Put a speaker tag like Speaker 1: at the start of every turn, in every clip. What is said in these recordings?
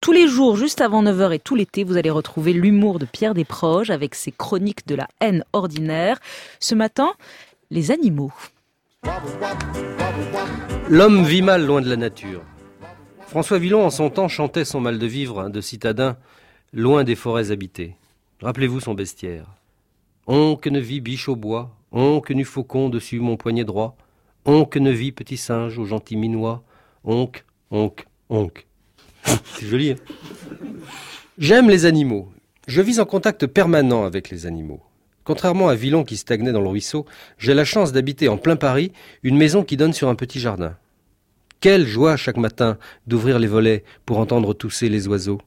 Speaker 1: Tous les jours, juste avant 9h et tout l'été, vous allez retrouver l'humour de Pierre Desproges avec ses chroniques de la haine ordinaire. Ce matin, les animaux.
Speaker 2: L'homme vit mal loin de la nature. François Villon, en son temps, chantait son mal de vivre de citadin, loin des forêts habitées. Rappelez-vous son bestiaire. On que ne vit biche au bois, on que faucon dessus mon poignet droit, on que ne vit petit singe au gentil minois, onc, onc, onc. C'est joli. Hein J'aime les animaux. Je vis en contact permanent avec les animaux. Contrairement à Villon qui stagnait dans le ruisseau, j'ai la chance d'habiter en plein Paris une maison qui donne sur un petit jardin. Quelle joie chaque matin d'ouvrir les volets pour entendre tousser les oiseaux.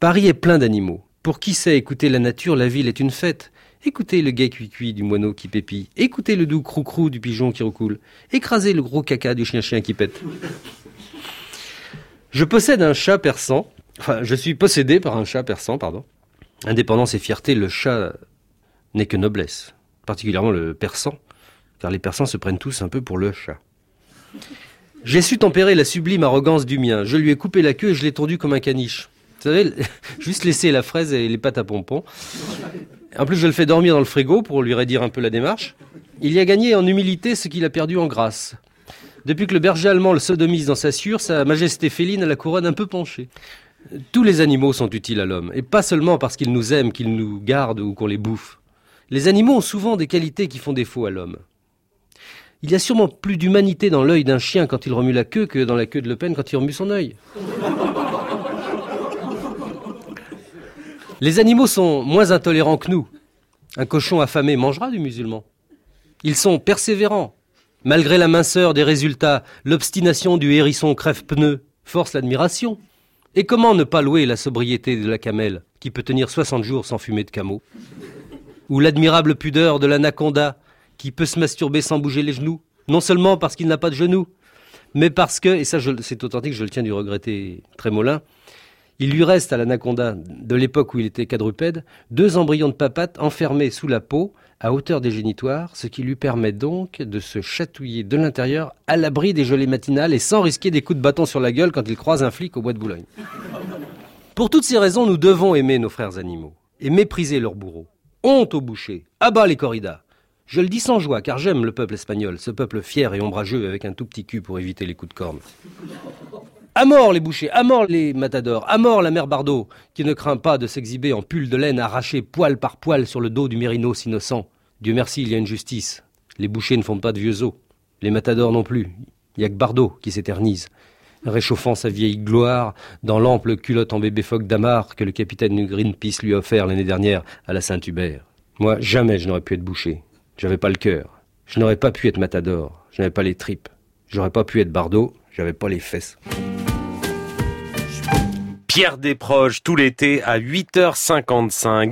Speaker 2: Paris est plein d'animaux. Pour qui sait écouter la nature, la ville est une fête. Écoutez le gai cuit-cuit du moineau qui pépille. Écoutez le doux crou-crou du pigeon qui recoule. Écrasez le gros caca du chien-chien qui pète. Je possède un chat persan. Enfin, je suis possédé par un chat persan, pardon. Indépendance et fierté, le chat n'est que noblesse. Particulièrement le persan, car les persans se prennent tous un peu pour le chat. J'ai su tempérer la sublime arrogance du mien. Je lui ai coupé la queue et je l'ai tordu comme un caniche. Vous savez, juste laisser la fraise et les pâtes à pompons. En plus, je le fais dormir dans le frigo pour lui redire un peu la démarche. Il y a gagné en humilité ce qu'il a perdu en grâce. Depuis que le berger allemand le sodomise dans sa sûre, sa majesté féline a la couronne un peu penchée. Tous les animaux sont utiles à l'homme, et pas seulement parce qu'ils nous aiment, qu'ils nous gardent ou qu'on les bouffe. Les animaux ont souvent des qualités qui font défaut à l'homme. Il y a sûrement plus d'humanité dans l'œil d'un chien quand il remue la queue que dans la queue de Le Pen quand il remue son œil. Les animaux sont moins intolérants que nous. Un cochon affamé mangera du musulman. Ils sont persévérants, Malgré la minceur des résultats, l'obstination du hérisson crève-pneu force l'admiration. Et comment ne pas louer la sobriété de la camelle, qui peut tenir 60 jours sans fumer de cameau Ou l'admirable pudeur de l'anaconda, qui peut se masturber sans bouger les genoux, non seulement parce qu'il n'a pas de genoux, mais parce que, et ça c'est authentique, je le tiens du regretter Trémolin, il lui reste à l'anaconda de l'époque où il était quadrupède deux embryons de papates enfermés sous la peau à hauteur des génitoires, ce qui lui permet donc de se chatouiller de l'intérieur à l'abri des gelées matinales et sans risquer des coups de bâton sur la gueule quand il croise un flic au bois de Boulogne. Pour toutes ces raisons, nous devons aimer nos frères animaux et mépriser leurs bourreaux. Honte aux bouchers, abat les corridas. Je le dis sans joie, car j'aime le peuple espagnol, ce peuple fier et ombrageux avec un tout petit cul pour éviter les coups de corne. À mort les bouchers, à mort les matadors, à mort la mère Bardot, qui ne craint pas de s'exhiber en pull de laine arraché poil par poil sur le dos du mérinos innocent. Dieu merci, il y a une justice. Les bouchers ne font pas de vieux os. Les matadors non plus. Il y a que Bardot qui s'éternise, réchauffant sa vieille gloire dans l'ample culotte en bébé phoque d'Amar que le capitaine Greenpeace lui a offert l'année dernière à la Saint-Hubert. Moi, jamais je n'aurais pu être boucher. J'avais pas le cœur. Je n'aurais pas pu être matador. Je n'avais pas les tripes. J'aurais pas pu être Bardot. J'avais pas les fesses.
Speaker 3: Pierre Desproges tout l'été à 8h55.